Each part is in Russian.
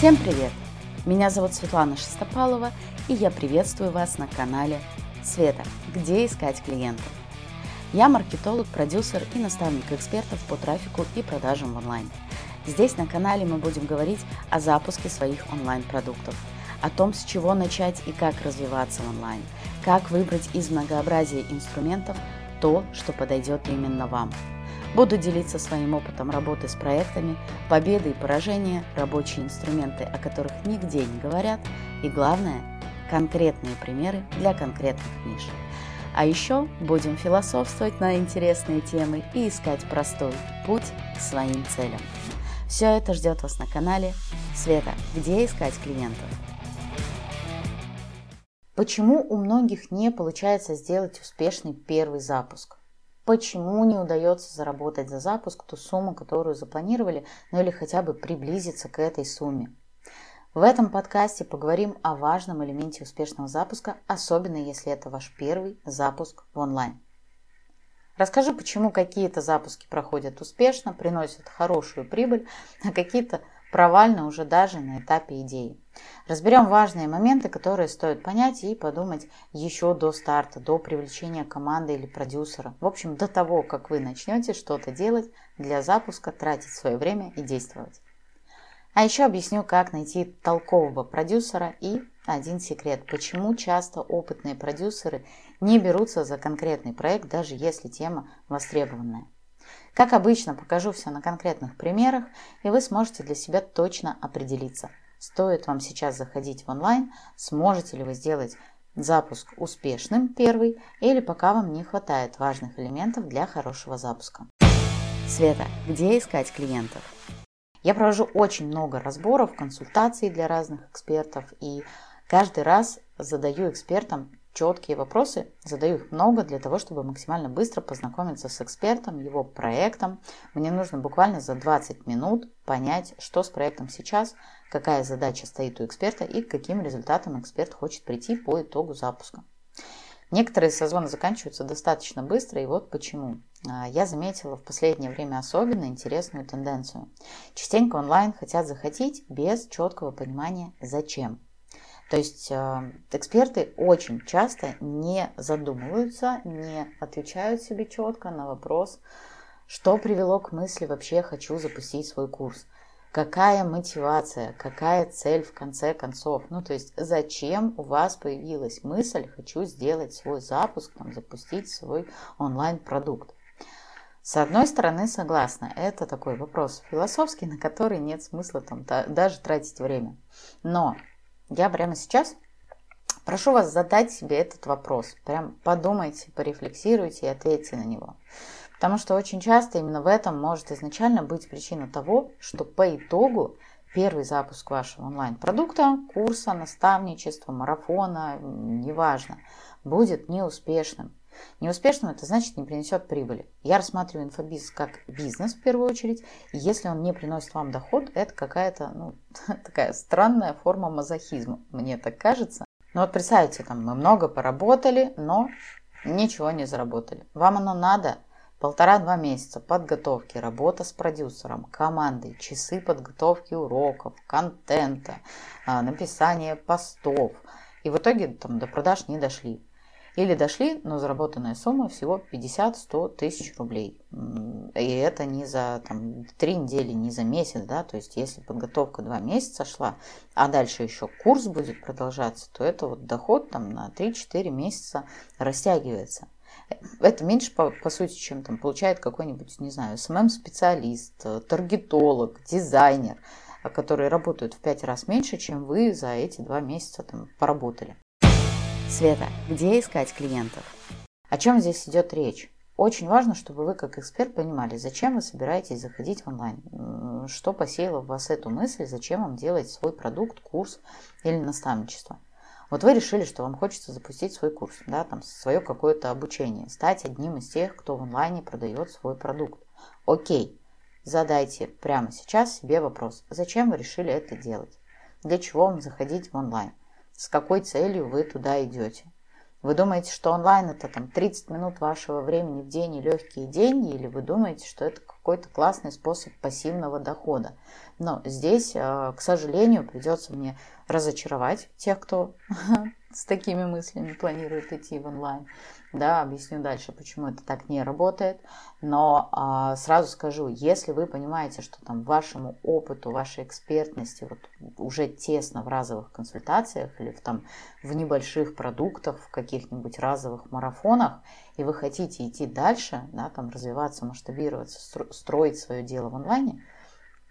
Всем привет! Меня зовут Светлана Шестопалова, и я приветствую вас на канале Света, где искать клиентов. Я маркетолог, продюсер и наставник экспертов по трафику и продажам в онлайн. Здесь на канале мы будем говорить о запуске своих онлайн-продуктов, о том, с чего начать и как развиваться в онлайн, как выбрать из многообразия инструментов то, что подойдет именно вам – Буду делиться своим опытом работы с проектами, победы и поражения, рабочие инструменты, о которых нигде не говорят, и главное, конкретные примеры для конкретных ниш. А еще будем философствовать на интересные темы и искать простой путь к своим целям. Все это ждет вас на канале Света, где искать клиентов. Почему у многих не получается сделать успешный первый запуск? Почему не удается заработать за запуск ту сумму, которую запланировали, ну или хотя бы приблизиться к этой сумме. В этом подкасте поговорим о важном элементе успешного запуска, особенно если это ваш первый запуск в онлайн. Расскажу, почему какие-то запуски проходят успешно, приносят хорошую прибыль, а какие-то провально уже даже на этапе идеи. Разберем важные моменты, которые стоит понять и подумать еще до старта, до привлечения команды или продюсера. В общем, до того, как вы начнете что-то делать для запуска, тратить свое время и действовать. А еще объясню, как найти толкового продюсера и один секрет, почему часто опытные продюсеры не берутся за конкретный проект, даже если тема востребованная. Как обычно, покажу все на конкретных примерах, и вы сможете для себя точно определиться, стоит вам сейчас заходить в онлайн, сможете ли вы сделать запуск успешным первый, или пока вам не хватает важных элементов для хорошего запуска. Света, где искать клиентов? Я провожу очень много разборов, консультаций для разных экспертов, и каждый раз задаю экспертам четкие вопросы, задаю их много для того, чтобы максимально быстро познакомиться с экспертом, его проектом. Мне нужно буквально за 20 минут понять, что с проектом сейчас, какая задача стоит у эксперта и к каким результатам эксперт хочет прийти по итогу запуска. Некоторые созвоны заканчиваются достаточно быстро, и вот почему. А, я заметила в последнее время особенно интересную тенденцию. Частенько онлайн хотят захотеть без четкого понимания «зачем?». То есть э, эксперты очень часто не задумываются, не отвечают себе четко на вопрос, что привело к мысли вообще хочу запустить свой курс. Какая мотивация, какая цель в конце концов? Ну, то есть, зачем у вас появилась мысль, хочу сделать свой запуск, там, запустить свой онлайн-продукт? С одной стороны, согласна, это такой вопрос философский, на который нет смысла там даже тратить время. Но я прямо сейчас прошу вас задать себе этот вопрос. Прям подумайте, порефлексируйте и ответьте на него. Потому что очень часто именно в этом может изначально быть причина того, что по итогу первый запуск вашего онлайн-продукта, курса, наставничества, марафона, неважно, будет неуспешным. Неуспешным это значит не принесет прибыли. Я рассматриваю инфобиз как бизнес в первую очередь. И если он не приносит вам доход, это какая-то ну, такая странная форма мазохизма, мне так кажется. Но вот представьте, там мы много поработали, но ничего не заработали. Вам оно надо? Полтора-два месяца подготовки, работа с продюсером, командой, часы подготовки уроков, контента, а, написание постов. И в итоге там, до продаж не дошли. Или дошли, но заработанная сумма всего 50-100 тысяч рублей. И это не за там, 3 недели, не за месяц, да, то есть если подготовка 2 месяца шла, а дальше еще курс будет продолжаться, то это вот доход там на 3-4 месяца растягивается. Это меньше, по, по сути, чем там получает какой-нибудь, не знаю, SMM-специалист, таргетолог, дизайнер, которые работают в 5 раз меньше, чем вы за эти два месяца там поработали. Света, где искать клиентов? О чем здесь идет речь? Очень важно, чтобы вы как эксперт понимали, зачем вы собираетесь заходить в онлайн, что посеяло в вас эту мысль, зачем вам делать свой продукт, курс или наставничество. Вот вы решили, что вам хочется запустить свой курс, да, там свое какое-то обучение, стать одним из тех, кто в онлайне продает свой продукт. Окей, задайте прямо сейчас себе вопрос, зачем вы решили это делать? Для чего вам заходить в онлайн? С какой целью вы туда идете. Вы думаете, что онлайн это там 30 минут вашего времени в день и легкие деньги, или вы думаете, что это какой-то классный способ пассивного дохода? Но здесь, э, к сожалению, придется мне разочаровать тех, кто с такими мыслями планирует идти в онлайн. Да, объясню дальше, почему это так не работает. Но а, сразу скажу, если вы понимаете, что там вашему опыту, вашей экспертности вот уже тесно в разовых консультациях или в, там, в небольших продуктах, в каких-нибудь разовых марафонах, и вы хотите идти дальше, да, там развиваться, масштабироваться, строить свое дело в онлайне,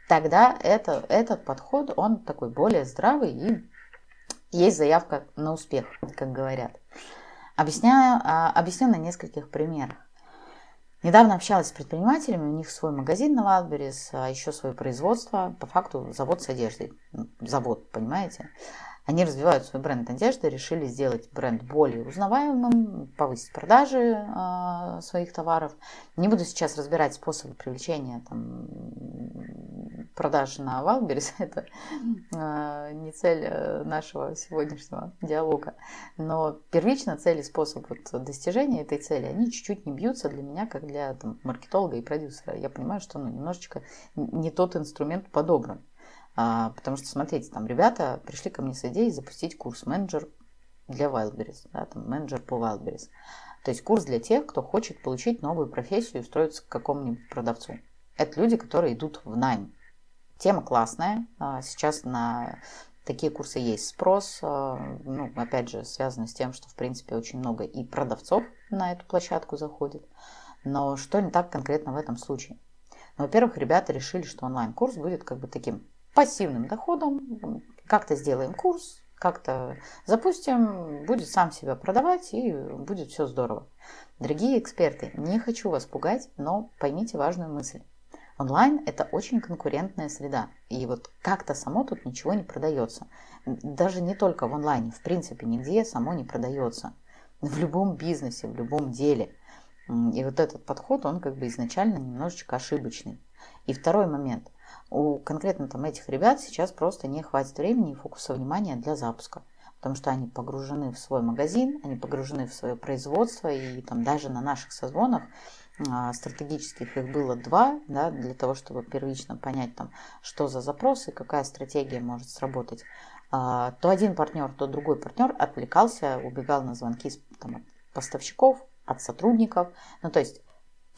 тогда это, этот подход, он такой более здравый и есть заявка на успех, как говорят. Объясняю, а, объясню на нескольких примерах. Недавно общалась с предпринимателями, у них свой магазин на Валберис, а еще свое производство, по факту завод с одеждой. Завод, понимаете? Они развивают свой бренд одежды, решили сделать бренд более узнаваемым, повысить продажи э, своих товаров. Не буду сейчас разбирать способы привлечения там, продаж на Wildberries, это э, не цель э, нашего сегодняшнего диалога. Но первично цель и способ вот, достижения этой цели, они чуть-чуть не бьются для меня, как для там, маркетолога и продюсера. Я понимаю, что ну, немножечко не тот инструмент подобран. А, потому что, смотрите, там ребята пришли ко мне с идеей запустить курс менеджер для Wildberries, да, там менеджер по Wildberries. То есть курс для тех, кто хочет получить новую профессию и устроиться к какому-нибудь продавцу. Это люди, которые идут в найм. Тема классная. А, сейчас на такие курсы есть спрос. А, ну, опять же, связано с тем, что, в принципе, очень много и продавцов на эту площадку заходит. Но что не так конкретно в этом случае? Ну, во-первых, ребята решили, что онлайн-курс будет как бы таким пассивным доходом. Как-то сделаем курс, как-то запустим, будет сам себя продавать и будет все здорово. Дорогие эксперты, не хочу вас пугать, но поймите важную мысль. Онлайн – это очень конкурентная среда, и вот как-то само тут ничего не продается. Даже не только в онлайне, в принципе, нигде само не продается. В любом бизнесе, в любом деле. И вот этот подход, он как бы изначально немножечко ошибочный. И второй момент – у конкретно там этих ребят сейчас просто не хватит времени и фокуса внимания для запуска. Потому что они погружены в свой магазин, они погружены в свое производство, и там даже на наших созвонах а, стратегических их было два, да, для того, чтобы первично понять, там, что за запрос и какая стратегия может сработать. А, то один партнер, то другой партнер отвлекался, убегал на звонки там, от поставщиков, от сотрудников. Ну, то есть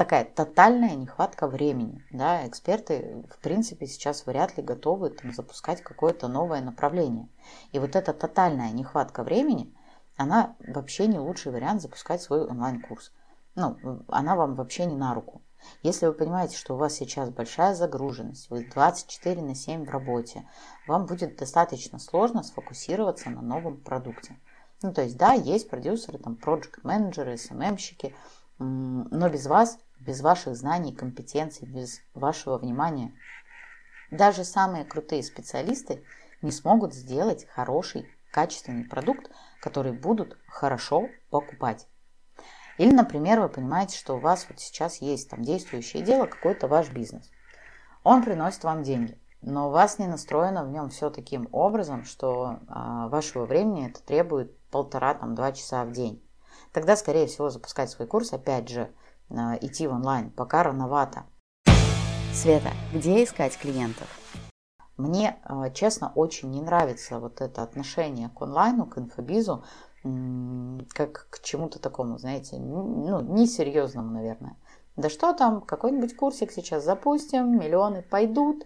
такая тотальная нехватка времени. Да? Эксперты, в принципе, сейчас вряд ли готовы там, запускать какое-то новое направление. И вот эта тотальная нехватка времени, она вообще не лучший вариант запускать свой онлайн-курс. Ну, она вам вообще не на руку. Если вы понимаете, что у вас сейчас большая загруженность, вы 24 на 7 в работе, вам будет достаточно сложно сфокусироваться на новом продукте. Ну, то есть, да, есть продюсеры, там, проект-менеджеры, СММщики, но без вас без ваших знаний, компетенций, без вашего внимания. Даже самые крутые специалисты не смогут сделать хороший, качественный продукт, который будут хорошо покупать. Или, например, вы понимаете, что у вас вот сейчас есть там действующее дело, какой-то ваш бизнес. Он приносит вам деньги, но у вас не настроено в нем все таким образом, что а, вашего времени это требует полтора-два часа в день. Тогда, скорее всего, запускать свой курс, опять же, идти в онлайн, пока рановато. Света, где искать клиентов? Мне, а, честно, очень не нравится вот это отношение к онлайну, к инфобизу, как к чему-то такому, знаете, ну, несерьезному, наверное. Да что там, какой-нибудь курсик сейчас запустим, миллионы пойдут,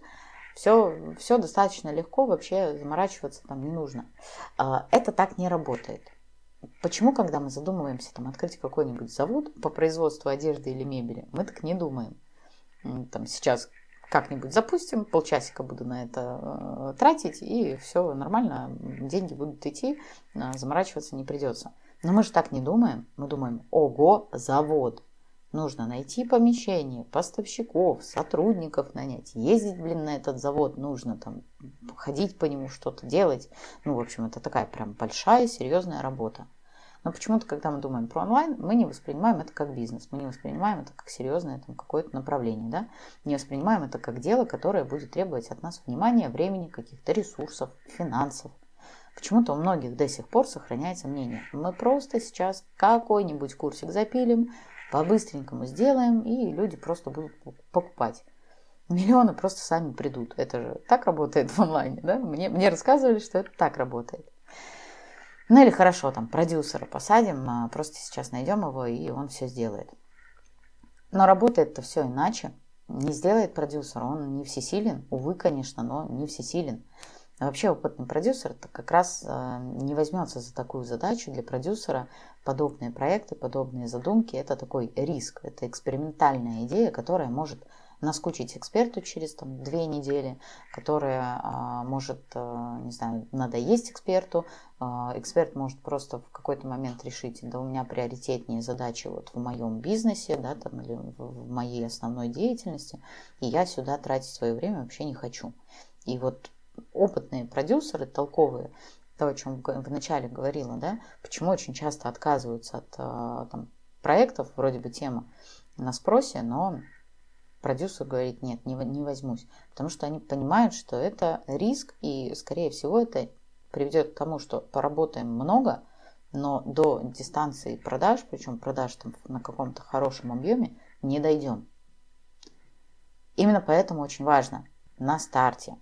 все, все достаточно легко, вообще заморачиваться там не нужно. А, это так не работает. Почему, когда мы задумываемся там, открыть какой-нибудь завод по производству одежды или мебели, мы так не думаем. Там, сейчас как-нибудь запустим, полчасика буду на это э, тратить, и все нормально, деньги будут идти, э, заморачиваться не придется. Но мы же так не думаем. Мы думаем, ого, завод. Нужно найти помещение, поставщиков, сотрудников нанять, ездить, блин, на этот завод нужно, там, ходить по нему, что-то делать. Ну, в общем, это такая прям большая, серьезная работа. Но почему-то, когда мы думаем про онлайн, мы не воспринимаем это как бизнес, мы не воспринимаем это как серьезное там, какое-то направление, да? не воспринимаем это как дело, которое будет требовать от нас внимания, времени, каких-то ресурсов, финансов. Почему-то у многих до сих пор сохраняется мнение. Мы просто сейчас какой-нибудь курсик запилим, по-быстренькому сделаем, и люди просто будут покупать. Миллионы просто сами придут. Это же так работает в онлайне, да? Мне, мне рассказывали, что это так работает. Ну или хорошо, там продюсера посадим, а просто сейчас найдем его, и он все сделает. Но работает-то все иначе. Не сделает продюсер, он не всесилен. Увы, конечно, но не всесилен. А вообще опытный продюсер как раз э, не возьмется за такую задачу. Для продюсера подобные проекты, подобные задумки – это такой риск, это экспериментальная идея, которая может наскучить эксперту через там, две недели, которая а, может, а, не знаю, надоесть эксперту. А, эксперт может просто в какой-то момент решить, да у меня приоритетнее задачи вот в моем бизнесе, да, там, или в моей основной деятельности, и я сюда тратить свое время вообще не хочу. И вот опытные продюсеры, толковые, то, о чем вначале говорила, да, почему очень часто отказываются от там, проектов, вроде бы тема на спросе, но продюсер говорит, нет, не, не возьмусь. Потому что они понимают, что это риск, и, скорее всего, это приведет к тому, что поработаем много, но до дистанции продаж, причем продаж там на каком-то хорошем объеме, не дойдем. Именно поэтому очень важно на старте,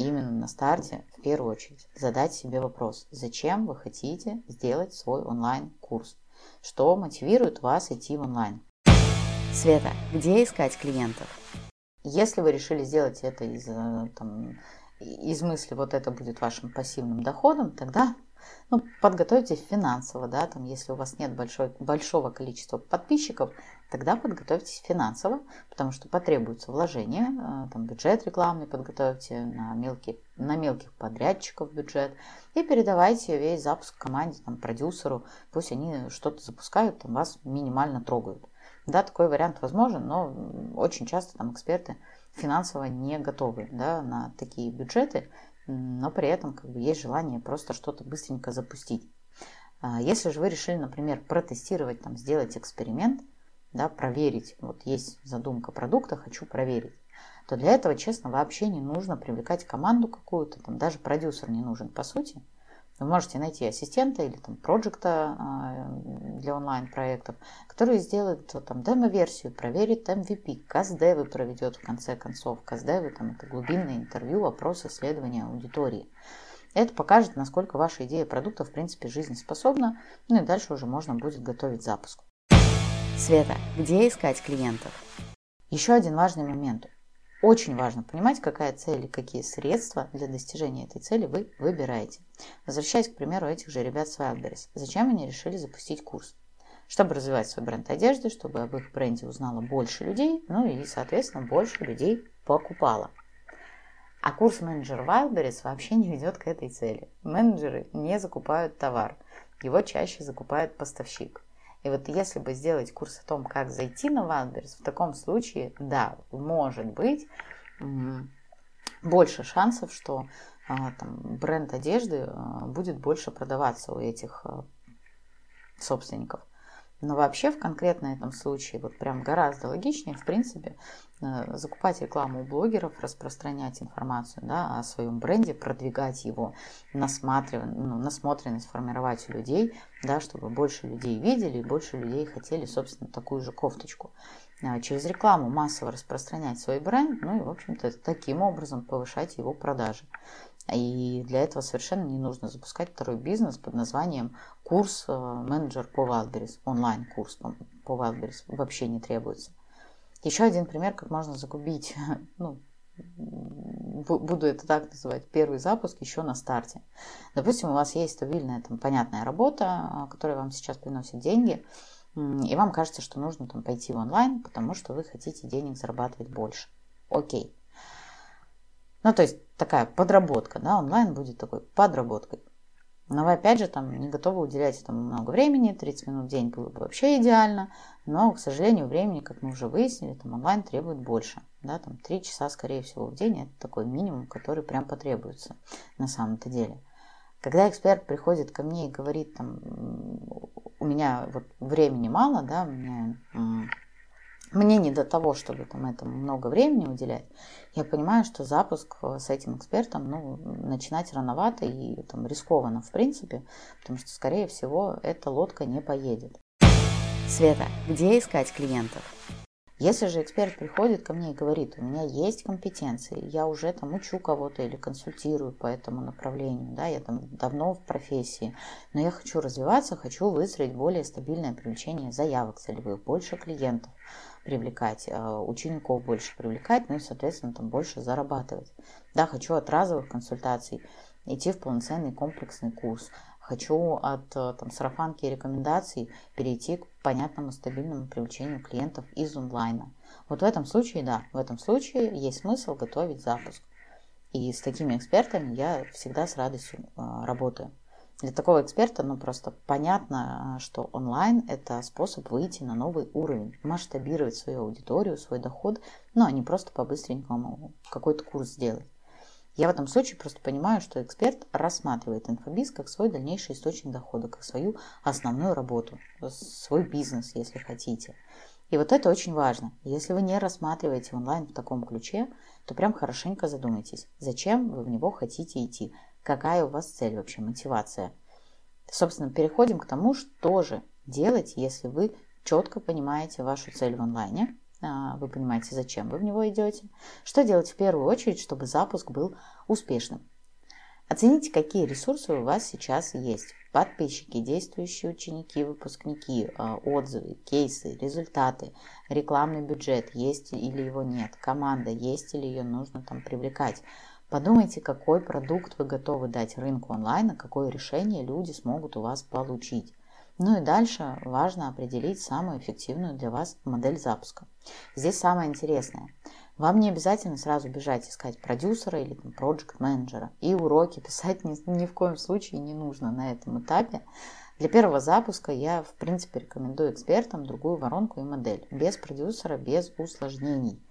именно на старте, в первую очередь, задать себе вопрос, зачем вы хотите сделать свой онлайн-курс, что мотивирует вас идти в онлайн. Света, где искать клиентов? Если вы решили сделать это из, э, там, из мысли, вот это будет вашим пассивным доходом, тогда ну, подготовьтесь финансово, да, там, если у вас нет большой, большого количества подписчиков, тогда подготовьтесь финансово, потому что потребуется вложение, э, там, бюджет рекламный подготовьте, на, мелкие, на мелких подрядчиков бюджет, и передавайте весь запуск команде, там, продюсеру, пусть они что-то запускают, там, вас минимально трогают. Да, такой вариант возможен, но очень часто там эксперты финансово не готовы да, на такие бюджеты, но при этом как бы есть желание просто что-то быстренько запустить. А если же вы решили, например, протестировать, там, сделать эксперимент, да, проверить, вот есть задумка продукта, хочу проверить, то для этого, честно, вообще не нужно привлекать команду какую-то, там даже продюсер не нужен по сути. Вы можете найти ассистента или там проекта для онлайн-проектов, который сделает там демо-версию, проверит MVP, каздевы проведет в конце концов. Каздевы там это глубинное интервью, опрос, исследование аудитории. Это покажет, насколько ваша идея продукта в принципе жизнеспособна, ну и дальше уже можно будет готовить запуск. Света, где искать клиентов? Еще один важный момент. Очень важно понимать, какая цель и какие средства для достижения этой цели вы выбираете. Возвращаясь, к примеру, этих же ребят с Wildberries. Зачем они решили запустить курс? Чтобы развивать свой бренд одежды, чтобы об их бренде узнало больше людей, ну и, соответственно, больше людей покупало. А курс менеджер Wildberries вообще не ведет к этой цели. Менеджеры не закупают товар. Его чаще закупает поставщик. И вот если бы сделать курс о том, как зайти на Wildberries, в таком случае, да, может быть больше шансов, что а, там, бренд одежды а, будет больше продаваться у этих а, собственников. Но вообще в конкретно этом случае вот прям гораздо логичнее, в принципе, э, закупать рекламу у блогеров, распространять информацию да, о своем бренде, продвигать его, насматривать, ну, насмотренность формировать у людей, да, чтобы больше людей видели и больше людей хотели, собственно, такую же кофточку. А через рекламу массово распространять свой бренд, ну и, в общем-то, таким образом повышать его продажи. И для этого совершенно не нужно запускать второй бизнес под названием курс э, менеджер по Wildberries, онлайн-курс по Wildberries вообще не требуется. Еще один пример, как можно загубить, ну, буду это так называть, первый запуск еще на старте. Допустим, у вас есть стабильная, там, понятная работа, которая вам сейчас приносит деньги, и вам кажется, что нужно там пойти в онлайн, потому что вы хотите денег зарабатывать больше. Окей. Ну, то есть такая подработка, да, онлайн будет такой подработкой. Но вы опять же там не готовы уделять этому много времени, 30 минут в день было бы вообще идеально, но, к сожалению, времени, как мы уже выяснили, там онлайн требует больше, да, там 3 часа, скорее всего, в день, это такой минимум, который прям потребуется на самом-то деле. Когда эксперт приходит ко мне и говорит, там, у меня вот времени мало, да, у меня мне не до того, чтобы там этому много времени уделять. Я понимаю, что запуск э, с этим экспертом ну, начинать рановато и там, рискованно в принципе, потому что, скорее всего, эта лодка не поедет. Света, где искать клиентов? Если же эксперт приходит ко мне и говорит, у меня есть компетенции, я уже там учу кого-то или консультирую по этому направлению, да, я там давно в профессии, но я хочу развиваться, хочу выстроить более стабильное привлечение заявок целевых, больше клиентов привлекать, э, учеников больше привлекать, ну и, соответственно, там больше зарабатывать. Да, хочу от разовых консультаций идти в полноценный комплексный курс, хочу от э, там, сарафанки и рекомендаций перейти к понятному стабильному привлечению клиентов из онлайна. Вот в этом случае, да, в этом случае есть смысл готовить запуск. И с такими экспертами я всегда с радостью э, работаю. Для такого эксперта, ну, просто понятно, э, что онлайн – это способ выйти на новый уровень, масштабировать свою аудиторию, свой доход, ну, а не просто по-быстренькому какой-то курс сделать. Я в этом случае просто понимаю, что эксперт рассматривает инфобиз как свой дальнейший источник дохода, как свою основную работу, свой бизнес, если хотите. И вот это очень важно. Если вы не рассматриваете онлайн в таком ключе, то прям хорошенько задумайтесь, зачем вы в него хотите идти, какая у вас цель вообще, мотивация. Собственно, переходим к тому, что же делать, если вы четко понимаете вашу цель в онлайне, вы понимаете, зачем вы в него идете. Что делать в первую очередь, чтобы запуск был успешным? Оцените, какие ресурсы у вас сейчас есть. Подписчики, действующие ученики, выпускники, а, отзывы, кейсы, результаты, рекламный бюджет, есть или его нет, команда, есть или ее нужно там привлекать. Подумайте, какой продукт вы готовы дать рынку онлайн, какое решение люди смогут у вас получить. Ну и дальше важно определить самую эффективную для вас модель запуска. Здесь самое интересное. Вам не обязательно сразу бежать искать продюсера или проект менеджера И уроки писать ни, ни в коем случае не нужно на этом этапе. Для первого запуска я, в принципе, рекомендую экспертам другую воронку и модель. Без продюсера, без усложнений.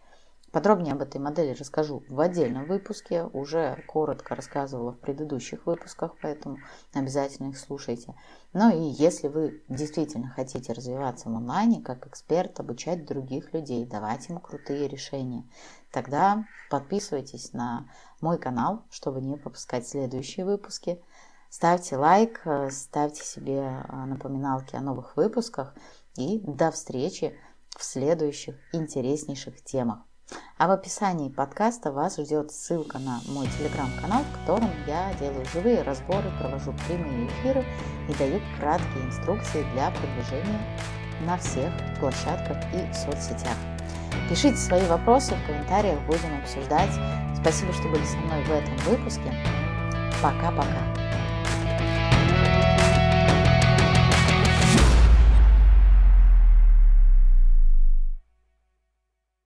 Подробнее об этой модели расскажу в отдельном выпуске. Уже коротко рассказывала в предыдущих выпусках, поэтому обязательно их слушайте. Ну и если вы действительно хотите развиваться в онлайне как эксперт, обучать других людей, давать им крутые решения, тогда подписывайтесь на мой канал, чтобы не пропускать следующие выпуски. Ставьте лайк, ставьте себе а, напоминалки о новых выпусках и до встречи в следующих интереснейших темах. А в описании подкаста вас ждет ссылка на мой телеграм-канал, в котором я делаю живые разборы, провожу прямые эфиры и даю краткие инструкции для продвижения на всех площадках и соцсетях. Пишите свои вопросы в комментариях, будем обсуждать. Спасибо, что были со мной в этом выпуске. Пока-пока.